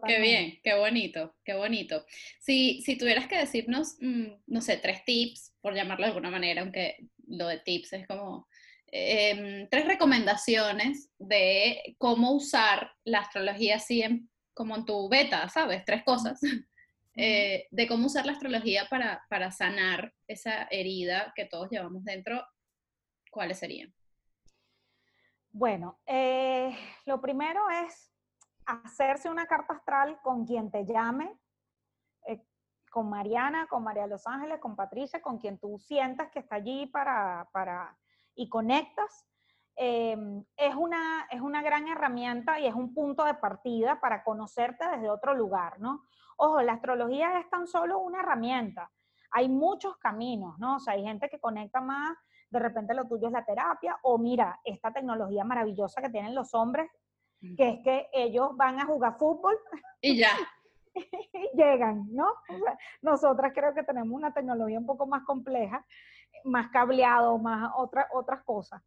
Qué bien, qué bonito, qué bonito. Si, si tuvieras que decirnos, mm, no sé, tres tips, por llamarlo de alguna manera, aunque lo de tips es como em, tres recomendaciones de cómo usar la astrología así como en tu beta, ¿sabes? Tres cosas. Eh, de cómo usar la astrología para, para sanar esa herida que todos llevamos dentro, ¿cuáles serían? Bueno, eh, lo primero es hacerse una carta astral con quien te llame, eh, con Mariana, con María Los Ángeles, con Patricia, con quien tú sientas que está allí para, para y conectas. Em, es, una, es una gran herramienta y es un punto de partida para conocerte desde otro lugar, ¿no? Ojo, la astrología es tan solo una herramienta. Hay muchos caminos, ¿no? O sea, hay gente que conecta más, de repente lo tuyo es la terapia, o mira, esta tecnología maravillosa que tienen los hombres que es que ellos van a jugar fútbol. Y ya. y llegan, ¿no? nosotras creo que tenemos una tecnología un poco más compleja, más cableado, más otra, otras cosas.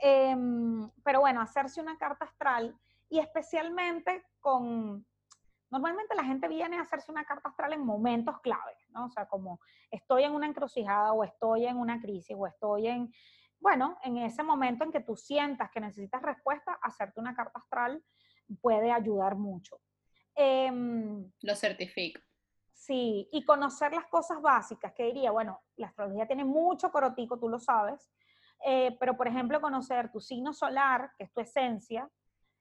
Em, pero bueno, hacerse una carta astral y especialmente con... Normalmente la gente viene a hacerse una carta astral en momentos claves, ¿no? O sea, como estoy en una encrucijada o estoy en una crisis o estoy en, bueno, en ese momento en que tú sientas que necesitas respuesta, hacerte una carta astral puede ayudar mucho. Em, Lo certifico. Sí, y conocer las cosas básicas, que diría, bueno, la astrología tiene mucho corotico, tú lo sabes, eh, pero por ejemplo, conocer tu signo solar, que es tu esencia,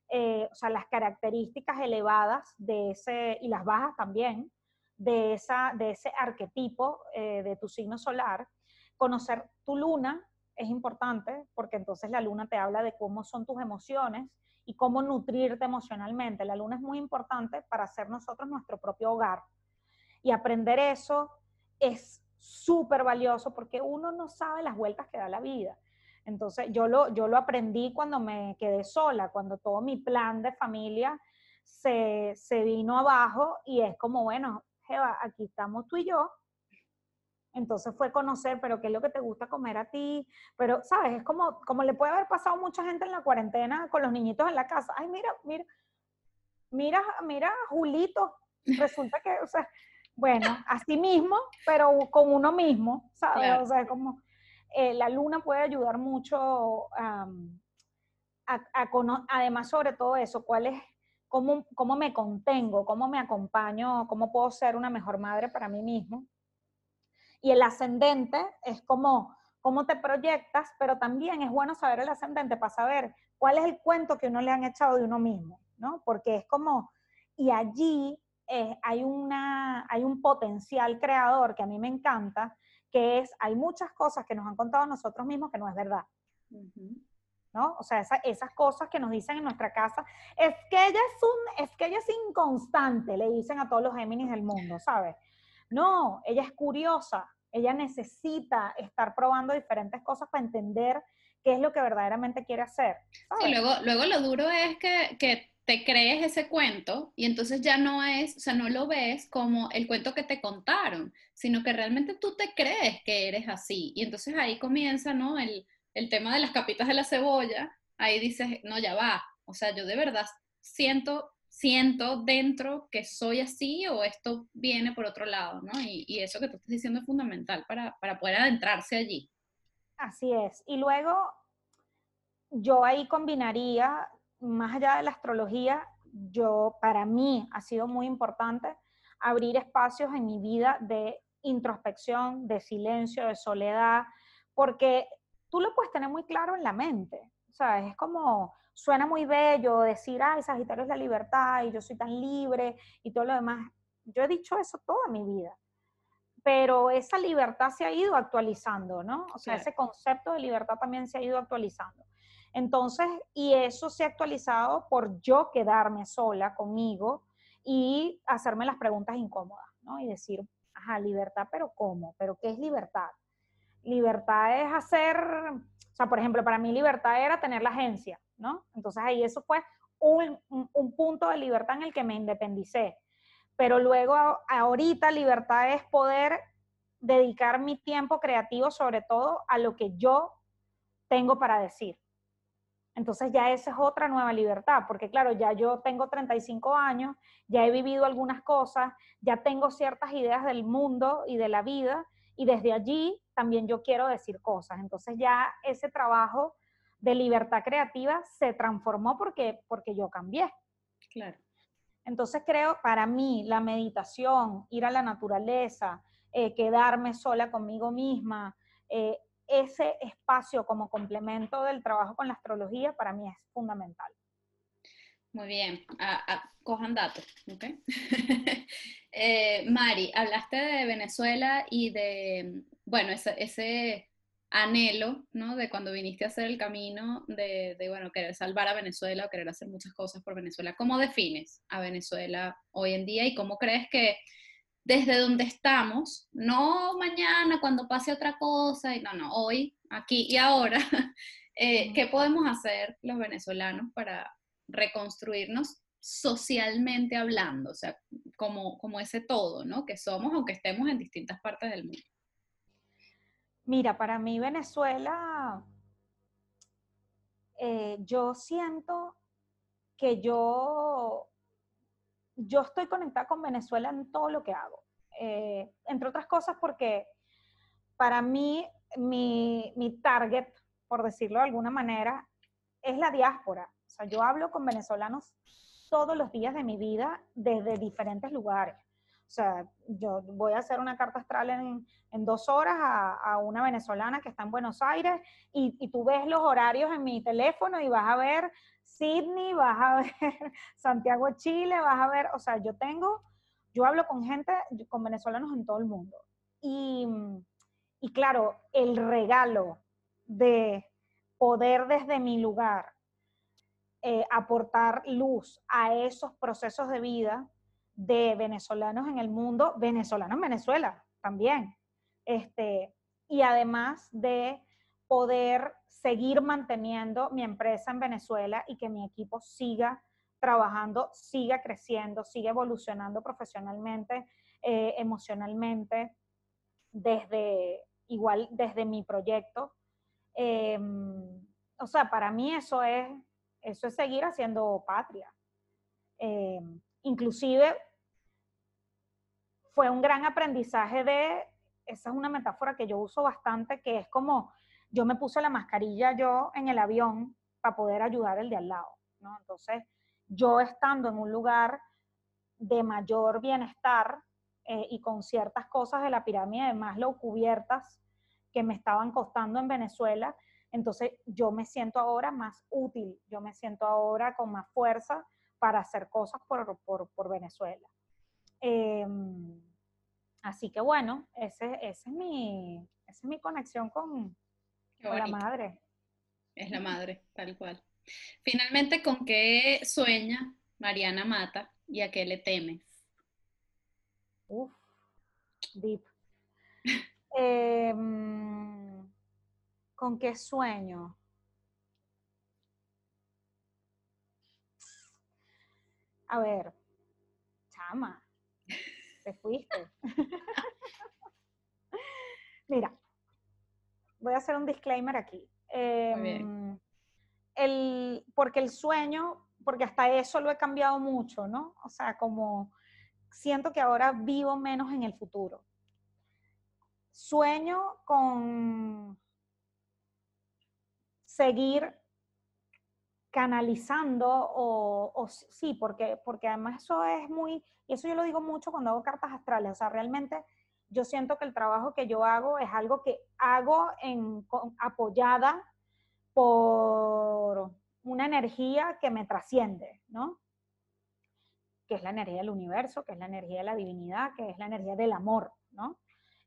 eh, o sea, las características elevadas de ese, y las bajas también, de, esa, de ese arquetipo eh, de tu signo solar, conocer tu luna, es importante porque entonces la luna te habla de cómo son tus emociones y cómo nutrirte emocionalmente. La luna es muy importante para hacer nosotros nuestro propio hogar. Y aprender eso es súper valioso porque uno no sabe las vueltas que da la vida. Entonces yo lo, yo lo aprendí cuando me quedé sola, cuando todo mi plan de familia se, se vino abajo y es como, bueno, Jeva, aquí estamos tú y yo, entonces fue conocer, pero qué es lo que te gusta comer a ti. Pero, ¿sabes? Es como, como le puede haber pasado a mucha gente en la cuarentena con los niñitos en la casa. Ay, mira, mira, mira, mira, Julito. Resulta que, o sea, bueno, así mismo, pero con uno mismo, ¿sabes? O sea, como eh, la luna puede ayudar mucho a, además sobre todo eso, cuál es, cómo, cómo me contengo, cómo me acompaño, cómo puedo ser una mejor madre para mí mismo y el ascendente es como cómo te proyectas, pero también es bueno saber el ascendente para saber cuál es el cuento que uno le han echado de uno mismo, ¿no? Porque es como, y allí eh, hay, una, hay un potencial creador que a mí me encanta, que es, hay muchas cosas que nos han contado nosotros mismos que no es verdad. ¿No? O sea, esas cosas que nos dicen en nuestra casa, es que ella es un, es que ella es inconstante, le dicen a todos los Géminis del mundo, ¿sabes? No, ella es curiosa, ella necesita estar probando diferentes cosas para entender qué es lo que verdaderamente quiere hacer. Y luego, luego lo duro es que, que, te crees ese cuento y entonces ya no es, o sea, no lo ves como el cuento que te contaron, sino que realmente tú te crees que eres así. Y entonces ahí comienza, ¿no? El, el tema de las capitas de la cebolla, ahí dices, no, ya va. O sea, yo de verdad siento siento dentro que soy así o esto viene por otro lado, ¿no? Y, eso que tú estás diciendo es fundamental para, para, poder adentrarse allí. Así es. Y luego yo ahí combinaría, más allá de la astrología, yo, para mí ha sido muy importante abrir espacios en mi vida de introspección, de silencio, de soledad, porque tú lo puedes tener muy claro en la mente. O sea, es como suena muy bello decir, ay, Sagitario es la libertad y yo soy tan libre y todo lo demás. Yo he dicho eso toda mi vida, pero esa libertad se ha ido actualizando, ¿no? O sea, ese concepto de libertad también se ha ido actualizando. Entonces, y eso se ha actualizado por yo quedarme sola conmigo y hacerme las preguntas incómodas, ¿no? Y decir, ajá, libertad, pero ¿cómo? ¿Pero qué es libertad? Libertad es hacer, o sea, por ejemplo, para mí libertad era tener la agencia, ¿no? Entonces ahí eso fue un, punto de libertad en el que me independicé. Pero luego, ahorita, libertad es poder dedicar mi tiempo creativo sobre todo a lo que yo tengo para decir. Entonces ya esa es otra nueva libertad, porque claro, ya yo tengo 35 años, ya he vivido algunas cosas, ya tengo ciertas ideas del mundo y de la vida, y desde allí también yo quiero decir cosas. Entonces ya ese trabajo de libertad creativa se transformó porque, porque yo cambié. Claro. Entonces creo, para mí, la meditación, ir a la naturaleza, eh, quedarme sola conmigo misma, eh, ese espacio como complemento del trabajo con la astrología para mí es fundamental. Muy bien, cojan datos, ¿ok? Eh, Mari, hablaste de Venezuela y de, bueno, ese, anhelo, ¿no? De cuando viniste a hacer el camino de, de, bueno, querer salvar a Venezuela o querer hacer muchas cosas por Venezuela. ¿Cómo defines a Venezuela hoy en día y cómo crees que desde donde estamos, no mañana cuando pase otra cosa, y no, no, hoy, aquí y ahora, eh, ¿qué podemos hacer los venezolanos para reconstruirnos socialmente hablando? O sea, como, como ese todo, ¿no? Que somos aunque estemos en distintas partes del mundo. Mira, para mí Venezuela, eh, yo siento que yo yo estoy conectada con Venezuela en todo lo que hago. Eh, entre otras cosas porque para mí mi, mi, target, por decirlo de alguna manera, es la diáspora. O sea, yo hablo con venezolanos todos los días de mi vida desde diferentes lugares. O sea, yo voy a hacer una carta astral en, en dos horas a, a, una venezolana que está en Buenos Aires y, y, tú ves los horarios en mi teléfono y vas a ver Sydney, vas a ver Santiago, Chile, vas a ver, o sea, yo tengo, yo hablo con gente, con venezolanos en todo el mundo. Y, y claro, el regalo de poder desde mi lugar eh, aportar luz a esos procesos de vida de venezolanos en el mundo, venezolanos en Venezuela también. Este, y además de poder seguir manteniendo mi empresa en Venezuela y que mi equipo siga trabajando, siga creciendo, siga evolucionando profesionalmente, eh, emocionalmente, desde igual desde mi proyecto. Em, o sea, para mí eso es, eso es seguir haciendo patria. Em, inclusive fue un gran aprendizaje de, esa es una metáfora que yo uso bastante, que es como yo me puse la mascarilla yo en el avión para poder ayudar el de al lado, ¿no? Entonces, yo estando en un lugar de mayor bienestar eh, y con ciertas cosas de la pirámide de Maslow cubiertas que me estaban costando en Venezuela, entonces yo me siento ahora más útil, yo me siento ahora con más fuerza para hacer cosas por, por, por Venezuela. Em, así que bueno, ese, ese es mi, esa es mi conexión con, la madre. Es la madre, tal cual. Finalmente, ¿con qué sueña Mariana Mata y a qué le temes? Uf, deep. Em, ¿Con qué sueño? A ver, chama, te fuiste. Mira, voy a hacer un disclaimer aquí. Em, el, porque el sueño, porque hasta eso lo he cambiado mucho, ¿no? O sea, como siento que ahora vivo menos en el futuro. Sueño con seguir canalizando o, sí, porque, porque además eso es muy, y eso yo lo digo mucho cuando hago cartas astrales, o sea, realmente yo siento que el trabajo que yo hago es algo que hago en, apoyada por una energía que me trasciende, ¿no? Que es la energía del universo, que es la energía de la divinidad, que es la energía del amor, ¿no?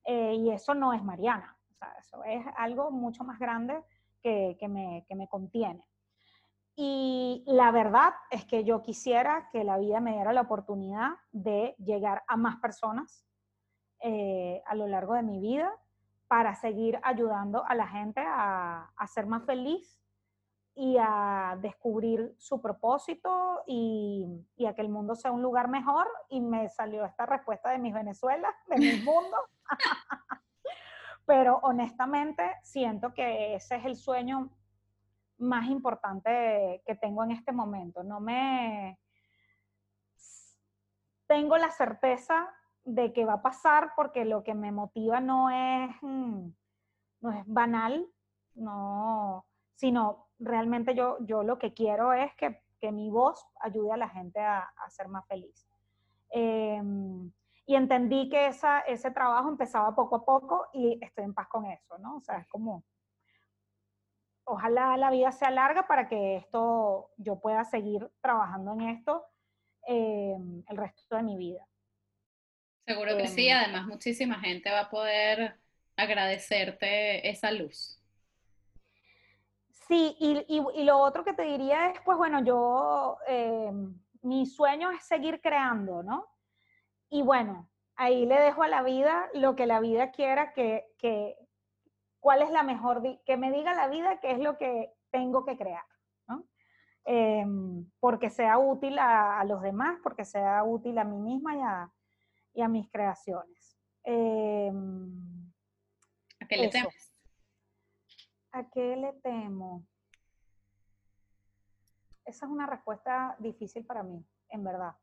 Eh, y eso no es Mariana, o sea, eso es algo mucho más grande que, que, me, que me contiene. Y la verdad es que yo quisiera que la vida me diera la oportunidad de llegar a más personas, eh, a lo largo de mi vida para seguir ayudando a la gente a, ser más feliz y a descubrir su propósito y, a que el mundo sea un lugar mejor. Y me salió esta respuesta de mis Venezuela, de mi mundo. Pero honestamente siento que ese es el sueño más importante que tengo en este momento. No me... Tengo la certeza de que va a pasar porque lo que me motiva no es, mm, no es banal, no, sino realmente yo, yo lo que quiero es que, mi voz ayude a la gente a, ser más feliz. Em, y entendí que esa, ese trabajo empezaba poco a poco y estoy en paz con eso, ¿no? O sea, es como, ojalá la vida sea larga para que esto, yo pueda seguir trabajando en esto em, el resto de mi vida. Seguro que sí, em. además muchísima gente va a poder agradecerte esa luz. Sí, y, y, lo otro que te diría es, pues bueno, yo, em, mi sueño es seguir creando, ¿no? Y bueno, ahí le dejo a la vida lo que la vida quiera que, que cuál es la mejor, que me diga la vida qué es lo que tengo que crear, ¿no? Em, porque sea útil a, los demás, porque sea útil a mí misma y a, y a mis creaciones. Em, ¿A qué le temes? ¿A qué le temo? Esa es una respuesta difícil para mí, en verdad.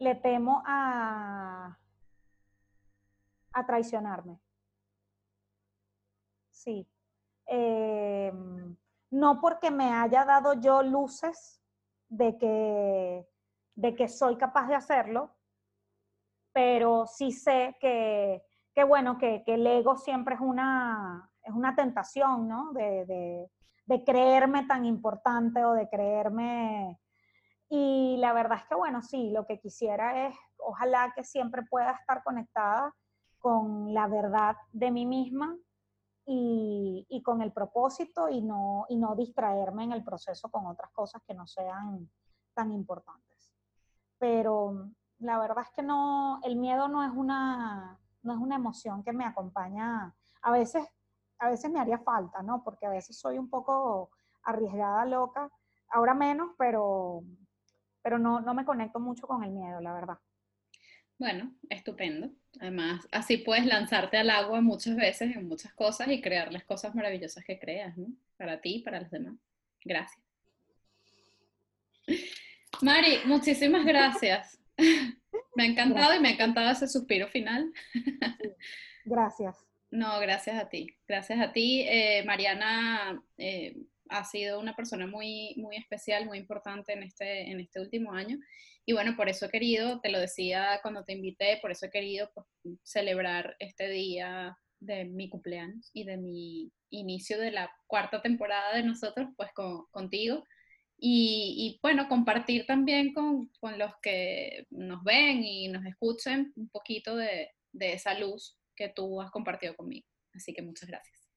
Le temo a, traicionarme. Sí. Em, no porque me haya dado yo luces de que, de que soy capaz de hacerlo, pero sí sé que, bueno, que, el ego siempre es una, es una tentación, ¿no? De, de creerme tan importante o de creerme y la verdad es que, bueno, sí, lo que quisiera es, ojalá que siempre pueda estar conectada con la verdad de mí misma y, y, con el propósito y no, y no distraerme en el proceso con otras cosas que no sean tan importantes. Pero la verdad es que no, el miedo no es una, no es una emoción que me acompaña. A veces, a veces me haría falta, ¿no? Porque a veces soy un poco arriesgada, loca. Ahora menos, pero, pero no, no me conecto mucho con el miedo, la verdad. Bueno, estupendo. Además, así puedes lanzarte al agua muchas veces en muchas cosas y crear las cosas maravillosas que creas, ¿no? Para ti y para los demás. Gracias. Mari, muchísimas gracias. Me ha encantado y me ha encantado ese suspiro final. Gracias. No, gracias a ti. Gracias a ti. Eh, Mariana eh, ha sido una persona muy, muy especial, muy importante en este, en este último año. Y bueno, por eso he querido, te lo decía cuando te invité, por eso he querido pues, celebrar este día de mi cumpleaños y de mi inicio de la cuarta temporada de nosotros, pues contigo. Y, bueno, compartir también con, con, los que nos ven y nos escuchen un poquito de, de esa luz que tú has compartido conmigo. Así que muchas gracias.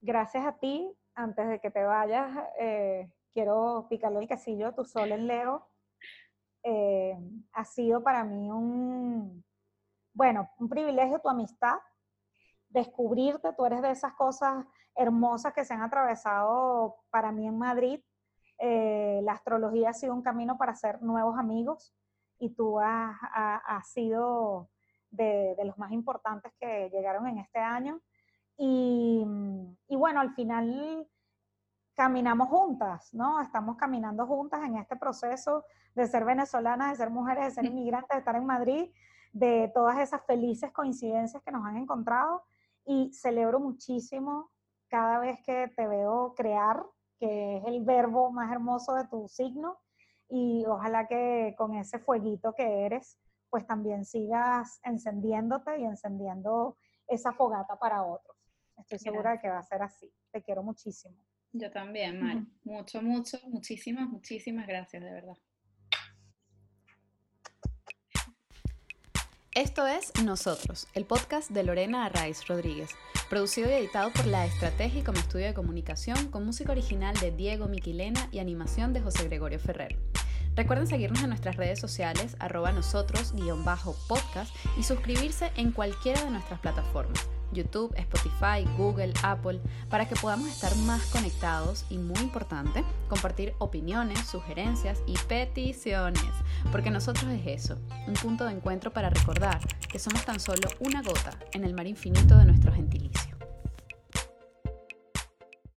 Gracias a ti antes de que te vayas, eh, quiero picarle el quesillo, tu sol en Leo. Eh, ha sido para mí un, bueno, un privilegio tu amistad, descubrirte, tú eres de esas cosas hermosas que se han atravesado para mí en Madrid. Eh, la astrología ha sido un camino para hacer nuevos amigos y tú has, sido de, de los más importantes que llegaron en este año. Y, y, bueno, al final caminamos juntas, ¿no? Estamos caminando juntas en este proceso de ser venezolanas, de ser mujeres, de ser inmigrantes, de estar en Madrid, de todas esas felices coincidencias que nos han encontrado. Y celebro muchísimo cada vez que te veo crear, que es el verbo más hermoso de tu signo. Y ojalá que con ese fueguito que eres, pues también sigas encendiéndote y encendiendo esa fogata para otros. Estoy segura de que va a ser así. Te quiero muchísimo. Yo también, Mari. Mucho, mucho, muchísimas, muchísimas gracias, de verdad. Esto es Nosotros, el podcast de Lorena Arraiz Rodríguez, producido y editado por La Estrategia como estudio de comunicación, con música original de Diego Miquilena y animación de José Gregorio Ferrer. Recuerden seguirnos en nuestras redes sociales, arroba nosotros, guion bajo podcast, y suscribirse en cualquiera de nuestras plataformas. YouTube, Spotify, Google, Apple, para que podamos estar más conectados y, muy importante, compartir opiniones, sugerencias y peticiones, porque nosotros es eso, un punto de encuentro para recordar que somos tan solo una gota en el mar infinito de nuestro gentilicio.